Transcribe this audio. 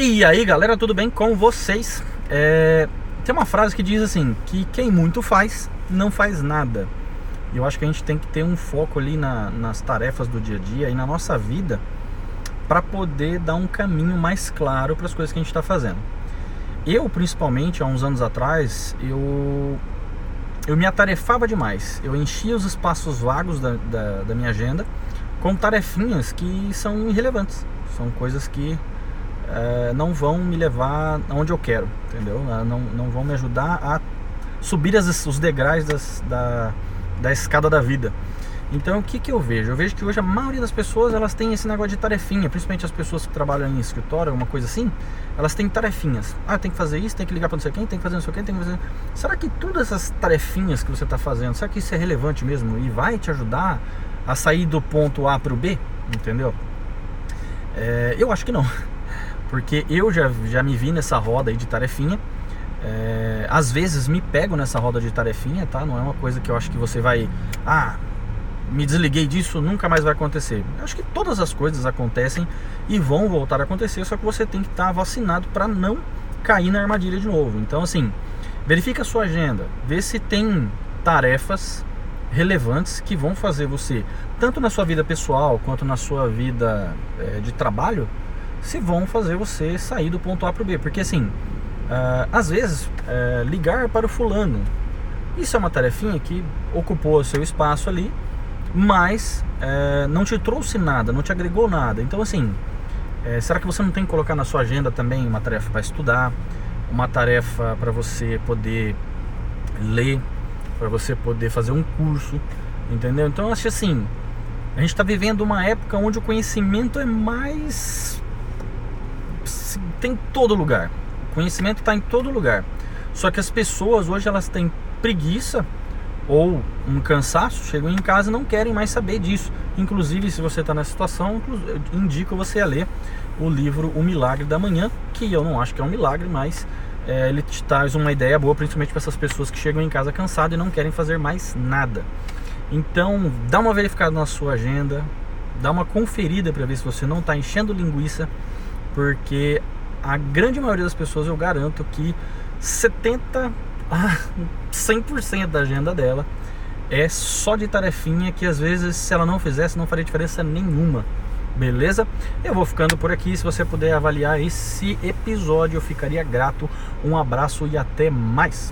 E aí galera, tudo bem com vocês? É, tem uma frase que diz assim, que quem muito faz, não faz nada. Eu acho que a gente tem que ter um foco ali na, nas tarefas do dia a dia e na nossa vida para poder dar um caminho mais claro para as coisas que a gente está fazendo. Eu, principalmente, há uns anos atrás, eu, eu me atarefava demais. Eu enchia os espaços vagos da, da, da minha agenda com tarefinhas que são irrelevantes. São coisas que é, não vão me levar aonde eu quero, entendeu? É, não, não vão me ajudar a subir as, os degraus das, da, da escada da vida. Então o que, que eu vejo? Eu vejo que hoje a maioria das pessoas elas têm esse negócio de tarefinha, principalmente as pessoas que trabalham em escritório, alguma coisa assim, elas têm tarefinhas. Ah, tem que fazer isso, tem que ligar para não sei quem, tem que fazer não sei quem, tem que fazer. Será que todas essas tarefinhas que você está fazendo, será que isso é relevante mesmo e vai te ajudar a sair do ponto A para o B? Entendeu? É, eu acho que não porque eu já, já me vi nessa roda aí de tarefinha. É, às vezes me pego nessa roda de tarefinha, tá? Não é uma coisa que eu acho que você vai. Ah, me desliguei disso, nunca mais vai acontecer. Eu acho que todas as coisas acontecem e vão voltar a acontecer, só que você tem que estar vacinado para não cair na armadilha de novo. Então, assim, verifica a sua agenda, vê se tem tarefas relevantes que vão fazer você, tanto na sua vida pessoal quanto na sua vida é, de trabalho, se vão fazer você sair do ponto A para o B. Porque assim, uh, às vezes, uh, ligar para o fulano, isso é uma tarefinha que ocupou o seu espaço ali, mas uh, não te trouxe nada, não te agregou nada. Então assim, será que você não tem que colocar na sua agenda também uma tarefa para estudar, uma tarefa para você poder ler, para você poder fazer um curso, entendeu? Então acho assim, a gente está vivendo uma época onde o conhecimento é mais tem em todo lugar. O conhecimento está em todo lugar. Só que as pessoas hoje elas têm preguiça ou um cansaço, chegam em casa e não querem mais saber disso. Inclusive, se você está nessa situação, indico você a ler o livro O Milagre da Manhã, que eu não acho que é um milagre, mas é, ele te traz uma ideia boa, principalmente para essas pessoas que chegam em casa cansadas e não querem fazer mais nada. Então, dá uma verificada na sua agenda, dá uma conferida para ver se você não está enchendo linguiça, porque a grande maioria das pessoas eu garanto que 70 a 100% da agenda dela é só de tarefinha que às vezes se ela não fizesse não faria diferença nenhuma. Beleza? Eu vou ficando por aqui. Se você puder avaliar esse episódio, eu ficaria grato. Um abraço e até mais.